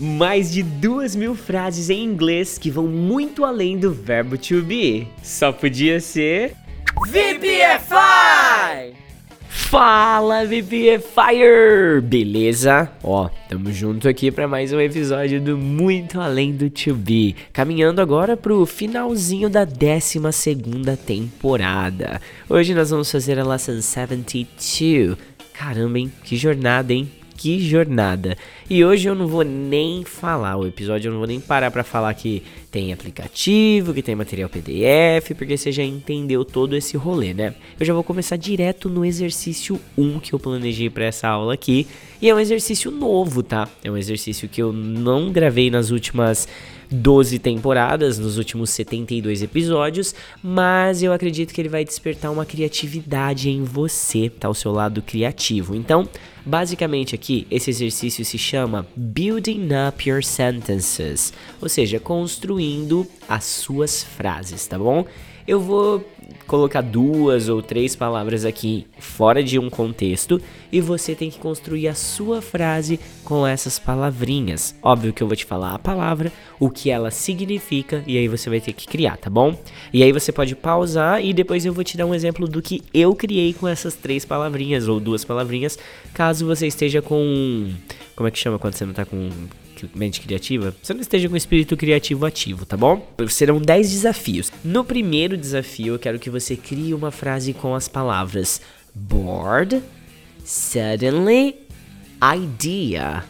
mais de duas mil frases em inglês que vão muito além do verbo to be. Só podia ser. VPFI! Fala VPFire! Beleza? Ó, tamo junto aqui para mais um episódio do Muito Além do To Be. Caminhando agora pro finalzinho da 12 segunda temporada. Hoje nós vamos fazer a Lesson 72. Caramba, hein? Que jornada, hein? Que jornada. E hoje eu não vou nem falar o episódio, eu não vou nem parar para falar que tem aplicativo, que tem material PDF, porque você já entendeu todo esse rolê, né? Eu já vou começar direto no exercício 1 que eu planejei para essa aula aqui, e é um exercício novo, tá? É um exercício que eu não gravei nas últimas 12 temporadas, nos últimos 72 episódios, mas eu acredito que ele vai despertar uma criatividade em você, tá? O seu lado criativo. Então, basicamente aqui, esse exercício se chama Building Up Your Sentences, ou seja, construindo as suas frases, tá bom? Eu vou colocar duas ou três palavras aqui fora de um contexto e você tem que construir a sua frase com essas palavrinhas. Óbvio que eu vou te falar a palavra, o que ela significa e aí você vai ter que criar, tá bom? E aí você pode pausar e depois eu vou te dar um exemplo do que eu criei com essas três palavrinhas ou duas palavrinhas, caso você esteja com como é que chama quando você não tá com mente criativa, você não esteja com o espírito criativo ativo, tá bom? Serão 10 desafios. No primeiro desafio, eu quero que você crie uma frase com as palavras bored, suddenly, idea.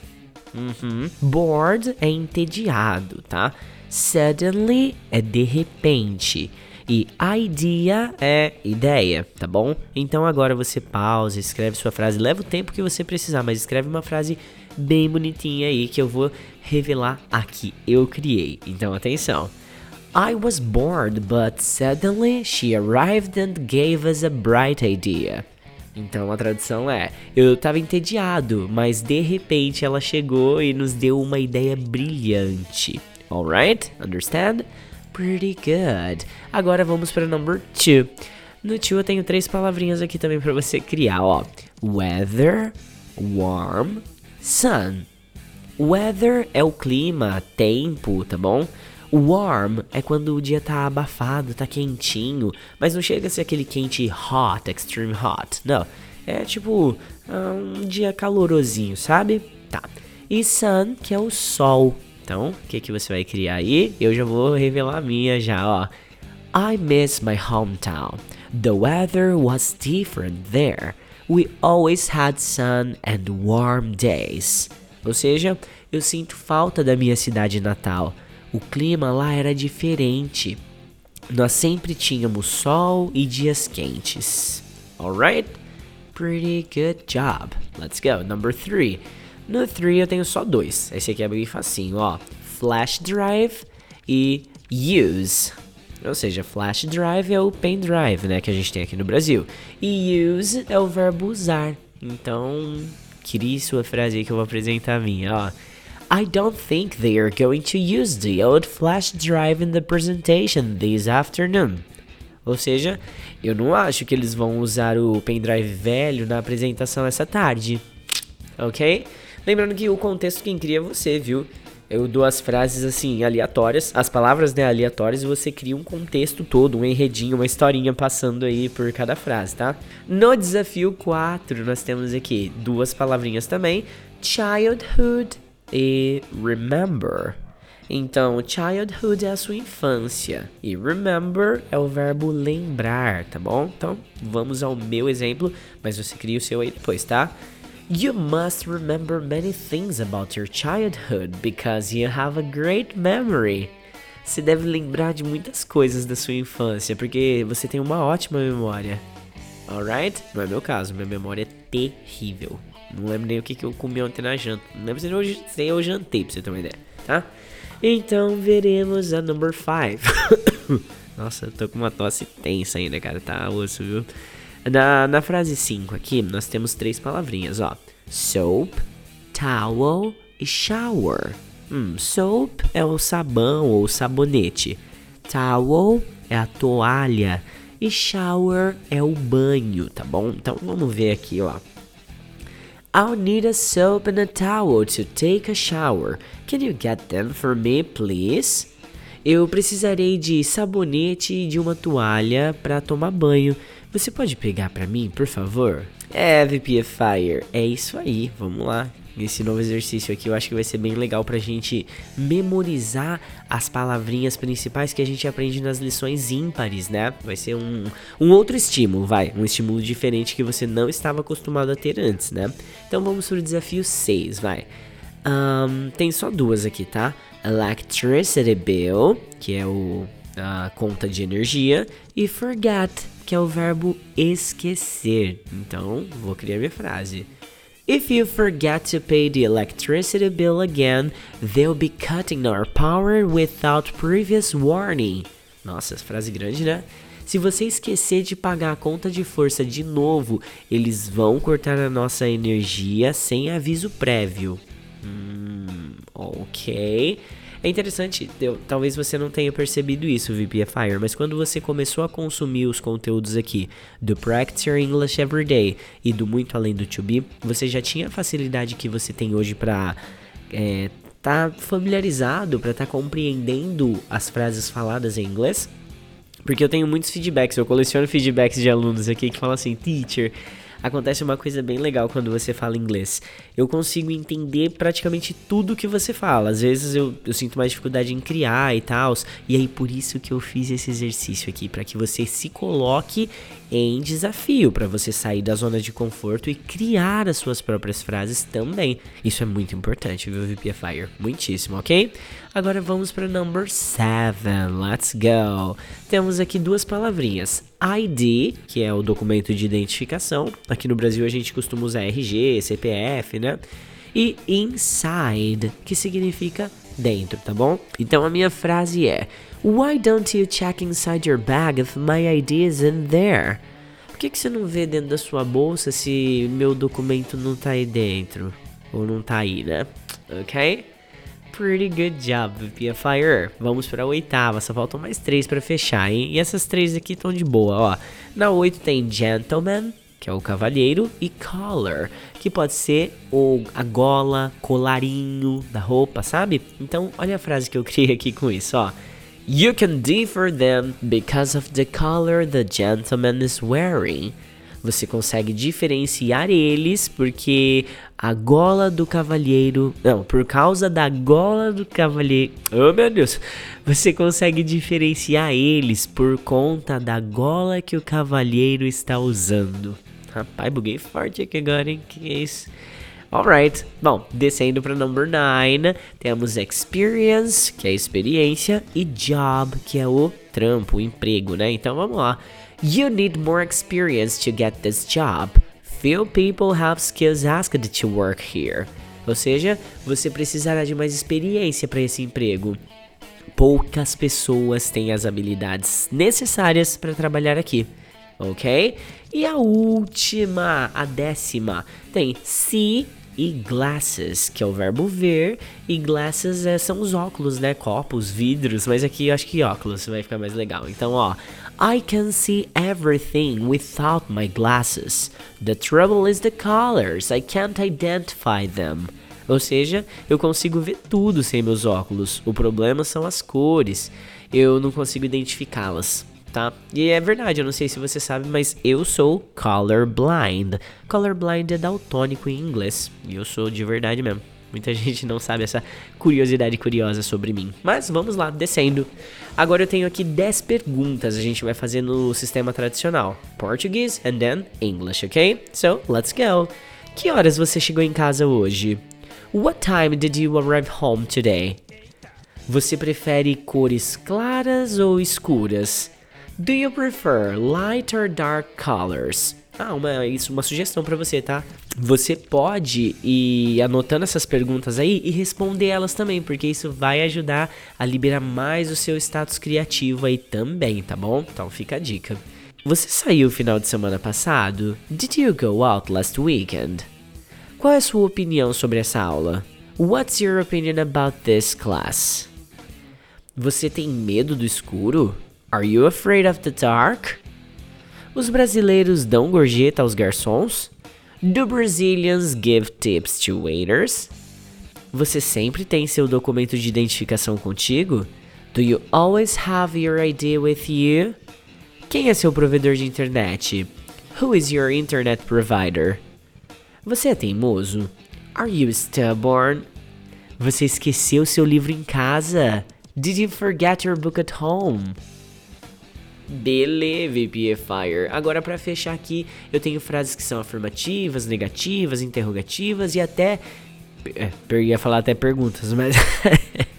Uhum. Bored é entediado, tá? Suddenly é de repente. E idea é ideia, tá bom? Então agora você pausa, escreve sua frase, leva o tempo que você precisar, mas escreve uma frase bem bonitinha aí que eu vou revelar aqui. Eu criei. Então atenção. I was bored, but suddenly she arrived and gave us a bright idea. Então a tradução é: Eu estava entediado, mas de repente ela chegou e nos deu uma ideia brilhante. Alright? Understand? Pretty good. Agora vamos para number two. No two eu tenho três palavrinhas aqui também para você criar, ó. Weather, warm, sun. Weather é o clima, tempo, tá bom? Warm é quando o dia tá abafado, tá quentinho, mas não chega a ser aquele quente hot, extreme hot. Não, é tipo ah, um dia calorosinho, sabe? Tá. E sun, que é o sol. Então, o que, que você vai criar aí? Eu já vou revelar a minha já, ó. I miss my hometown. The weather was different there. We always had sun and warm days. Ou seja, eu sinto falta da minha cidade natal. O clima lá era diferente. Nós sempre tínhamos sol e dias quentes. Alright? Pretty good job. Let's go. Number 3. No 3 eu tenho só dois. Esse aqui é bem facinho, ó. Flash drive e use. Ou seja, flash drive é o pendrive, né, que a gente tem aqui no Brasil. E use é o verbo usar. Então, crie sua frase aí que eu vou apresentar a minha, ó. I don't think they are going to use the old flash drive in the presentation this afternoon. Ou seja, eu não acho que eles vão usar o pendrive velho na apresentação essa tarde. Ok? Lembrando que o contexto quem cria é você, viu? Eu dou as frases assim, aleatórias, as palavras né, aleatórias, e você cria um contexto todo, um enredinho, uma historinha passando aí por cada frase, tá? No desafio 4, nós temos aqui duas palavrinhas também: childhood e remember. Então, childhood é a sua infância e remember é o verbo lembrar, tá bom? Então, vamos ao meu exemplo, mas você cria o seu aí depois, tá? You must remember many things about your childhood because you have a great memory. Você deve lembrar de muitas coisas da sua infância porque você tem uma ótima memória. Alright? Não é meu caso, minha memória é terrível. Não lembro nem o que, eu comi ontem na janta. Não lembro se eu, se eu jantei, pra você ter uma ideia, tá? Então veremos a number 5. Nossa, eu tô com uma tosse tensa ainda, cara. Tá osso, viu? Na, na frase 5 aqui, nós temos três palavrinhas, ó. Soap, towel e shower. Hum, soap é o sabão ou sabonete. Towel é a toalha. E shower é o banho, tá bom? Então vamos ver aqui, ó. I'll need a soap and a towel to take a shower. Can you get them for me, please? Eu precisarei de sabonete e de uma toalha para tomar banho. Você pode pegar para mim, por favor? É, VPFire, é isso aí. Vamos lá. Esse novo exercício aqui eu acho que vai ser bem legal pra gente memorizar as palavrinhas principais que a gente aprende nas lições ímpares, né? Vai ser um, um outro estímulo, vai. Um estímulo diferente que você não estava acostumado a ter antes, né? Então vamos pro desafio 6, vai. Um, tem só duas aqui, tá? Electricity bill, que é o, a conta de energia, e forget, que é o verbo esquecer. Então, vou criar minha frase. If you forget to pay the electricity bill again, they'll be cutting our power without previous warning. Nossa, frase grande, né? Se você esquecer de pagar a conta de força de novo, eles vão cortar a nossa energia sem aviso prévio. Hum, ok. É interessante, eu, talvez você não tenha percebido isso, VPFire, mas quando você começou a consumir os conteúdos aqui do Practice Your English Everyday e do Muito Além do To Be, você já tinha a facilidade que você tem hoje para é, tá familiarizado, para estar tá compreendendo as frases faladas em inglês? Porque eu tenho muitos feedbacks, eu coleciono feedbacks de alunos aqui que falam assim, teacher, acontece uma coisa bem legal quando você fala inglês. Eu consigo entender praticamente tudo que você fala. Às vezes eu, eu sinto mais dificuldade em criar e tal. E aí por isso que eu fiz esse exercício aqui, para que você se coloque em desafio, para você sair da zona de conforto e criar as suas próprias frases também. Isso é muito importante, viu, VPFire? Muitíssimo, ok? Agora vamos para number 7. Let's go. Temos aqui duas palavrinhas. ID, que é o documento de identificação. Aqui no Brasil a gente costuma usar RG, CPF, né? E inside, que significa dentro, tá bom? Então a minha frase é: Why don't you check inside your bag if my ID is in there? Por que, que você não vê dentro da sua bolsa se meu documento não tá aí dentro? Ou não tá aí, né? Ok? Pretty good job, Fire. Vamos para oitava, só faltam mais três para fechar, hein? E essas três aqui estão de boa, ó. Na oito tem gentleman, que é o cavalheiro, e collar, que pode ser o, a gola, colarinho da roupa, sabe? Então, olha a frase que eu criei aqui com isso, ó. You can differ them because of the color the gentleman is wearing. Você consegue diferenciar eles porque a gola do cavalheiro. Não, por causa da gola do cavalheiro. Oh meu Deus! Você consegue diferenciar eles por conta da gola que o cavalheiro está usando. Rapaz, buguei forte aqui agora, hein? Que é isso? Alright, bom, descendo para number 9, temos experience, que é experiência, e job, que é o trampo, o emprego, né? Então vamos lá. You need more experience to get this job. Few people have skills asked to work here. Ou seja, você precisará de mais experiência para esse emprego. Poucas pessoas têm as habilidades necessárias para trabalhar aqui ok? E a última, a décima, tem see e glasses, que é o verbo ver, e glasses é, são os óculos, né? Copos, vidros, mas aqui eu acho que óculos vai ficar mais legal. Então, ó, I can see everything without my glasses. The trouble is the colors, I can't identify them. Ou seja, eu consigo ver tudo sem meus óculos. O problema são as cores. Eu não consigo identificá-las tá? E é verdade, eu não sei se você sabe, mas eu sou colorblind. Colorblind é daltônico em inglês, e eu sou de verdade mesmo. Muita gente não sabe essa curiosidade curiosa sobre mim. Mas vamos lá, descendo. Agora eu tenho aqui 10 perguntas. A gente vai fazer no sistema tradicional: Português and then English, ok? So, let's go. Que horas você chegou em casa hoje? What time did you arrive home today? Você prefere cores claras ou escuras? Do you prefer light or dark colors? Ah, uma, isso, uma sugestão para você, tá? Você pode ir anotando essas perguntas aí e responder elas também, porque isso vai ajudar a liberar mais o seu status criativo aí também, tá bom? Então fica a dica. Você saiu final de semana passado? Did you go out last weekend? Qual é a sua opinião sobre essa aula? What's your opinion about this class? Você tem medo do escuro? Are you afraid of the dark? Os brasileiros dão gorjeta aos garçons? Do Brazilians give tips to waiters? Você sempre tem seu documento de identificação contigo? Do you always have your ID with you? Quem é seu provedor de internet? Who is your internet provider? Você é teimoso? Are you stubborn? Você esqueceu seu livro em casa? Did you forget your book at home? Beleza, VPFire. Agora para fechar aqui, eu tenho frases que são afirmativas, negativas, interrogativas e até é, ia falar até perguntas, mas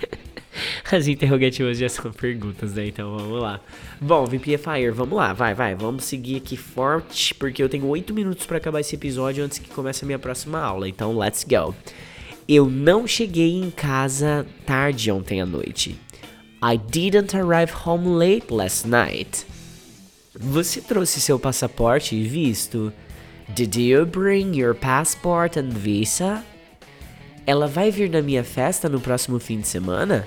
As interrogativas já são perguntas, né? Então vamos lá. Bom, VPFire, vamos lá, vai, vai. Vamos seguir aqui forte, porque eu tenho 8 minutos para acabar esse episódio antes que comece a minha próxima aula. Então, let's go. Eu não cheguei em casa tarde ontem à noite. I didn't arrive home late last night. Você trouxe seu passaporte e visto? Did you bring your passport and visa? Ela vai vir na minha festa no próximo fim de semana?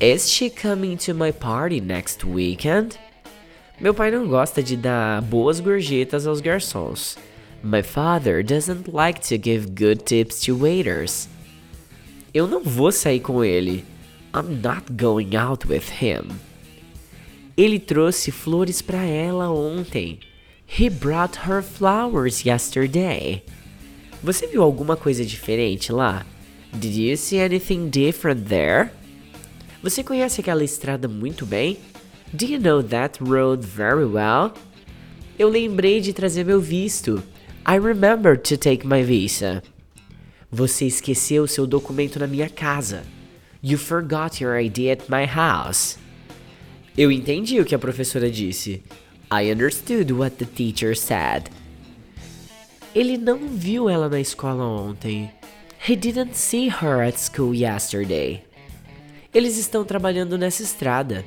Is she coming to my party next weekend? Meu pai não gosta de dar boas gorjetas aos garçons. My father doesn't like to give good tips to waiters. Eu não vou sair com ele. I'm not going out with him. Ele trouxe flores para ela ontem. He brought her flowers yesterday. Você viu alguma coisa diferente lá? Did you see anything different there? Você conhece aquela estrada muito bem? Do you know that road very well? Eu lembrei de trazer meu visto. I remembered to take my visa. Você esqueceu seu documento na minha casa. You forgot your ID at my house. Eu entendi o que a professora disse. I understood what the teacher said. Ele não viu ela na escola ontem. He didn't see her at school yesterday. Eles estão trabalhando nessa estrada.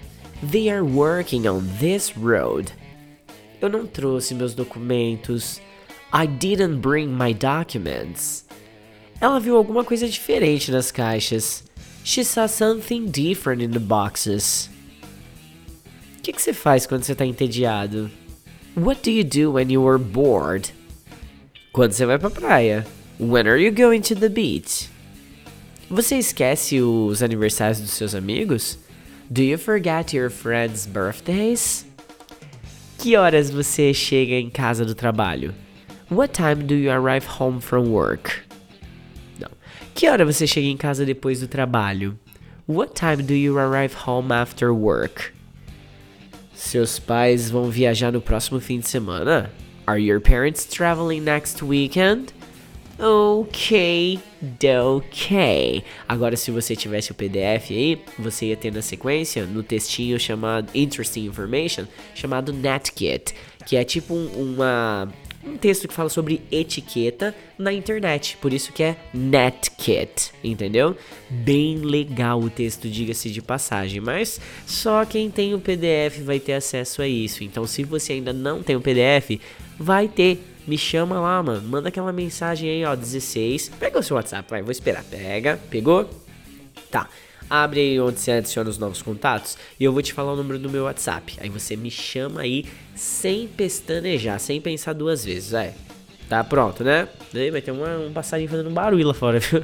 They are working on this road. Eu não trouxe meus documentos. I didn't bring my documents. Ela viu alguma coisa diferente nas caixas. She saw something different in the boxes. O que, você faz quando você está entediado? What do you do when you are bored? Quando você vai pra praia? When are you going to the beach? Você esquece os aniversários dos seus amigos? Do you forget your friends' birthdays? Que horas você chega em casa do trabalho? What time do you arrive home from work? Que hora você chega em casa depois do trabalho? What time do you arrive home after work? Seus pais vão viajar no próximo fim de semana? Are your parents traveling next weekend? Ok, ok. Agora, se você tivesse o PDF aí, você ia ter na sequência, no textinho chamado Interesting Information, chamado Netkit, que é tipo um, uma, um texto que fala sobre etiqueta na internet, por isso que é Netkit, entendeu? Bem legal o texto, diga-se de passagem, mas só quem tem o PDF vai ter acesso a isso. Então, se você ainda não tem o PDF, vai ter me chama lá, mano. Manda aquela mensagem aí, ó, 16. Pega o seu WhatsApp, vai, vou esperar. Pega, pegou? Tá. Abre aí onde você adiciona os novos contatos e eu vou te falar o número do meu WhatsApp. Aí você me chama aí sem pestanejar, sem pensar duas vezes, é. Tá pronto, né? Aí vai ter uma, um passarinho fazendo barulho lá fora, viu?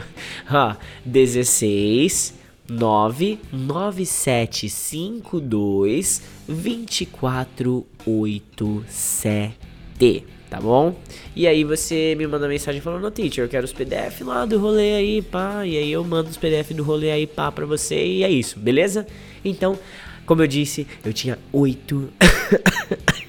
Ó, 16 99752 2487 tá bom? E aí você me manda mensagem falando, teacher, eu quero os PDF lá do rolê aí, pá, e aí eu mando os PDF do rolê aí, pá, pra você, e é isso, beleza? Então, como eu disse, eu tinha oito...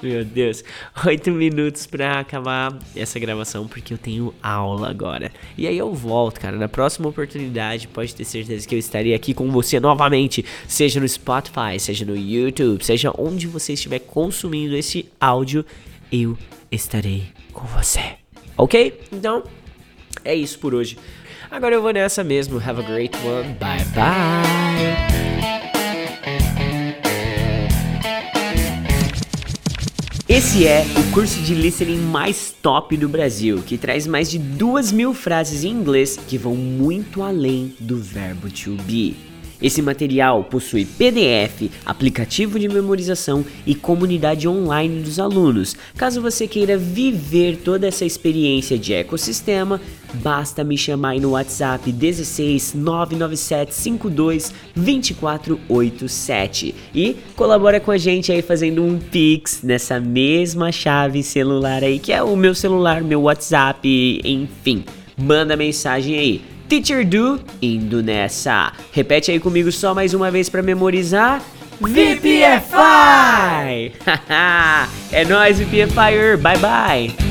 Meu Deus, oito minutos pra acabar essa gravação, porque eu tenho aula agora. E aí eu volto, cara. Na próxima oportunidade, pode ter certeza que eu estarei aqui com você novamente, seja no Spotify, seja no YouTube, seja onde você estiver consumindo esse áudio eu estarei com você. Ok? Então, é isso por hoje. Agora eu vou nessa mesmo. Have a great one. Bye bye. Esse é o curso de listening mais top do Brasil, que traz mais de duas mil frases em inglês que vão muito além do verbo to be. Esse material possui PDF, aplicativo de memorização e comunidade online dos alunos. Caso você queira viver toda essa experiência de ecossistema, basta me chamar aí no WhatsApp 16 997 52 2487 e colabora com a gente aí fazendo um Pix nessa mesma chave celular aí, que é o meu celular, meu WhatsApp, enfim. Manda mensagem aí. Teacher Do, indo nessa. Repete aí comigo só mais uma vez para memorizar. VPFI! é nóis, VPFire! Bye bye!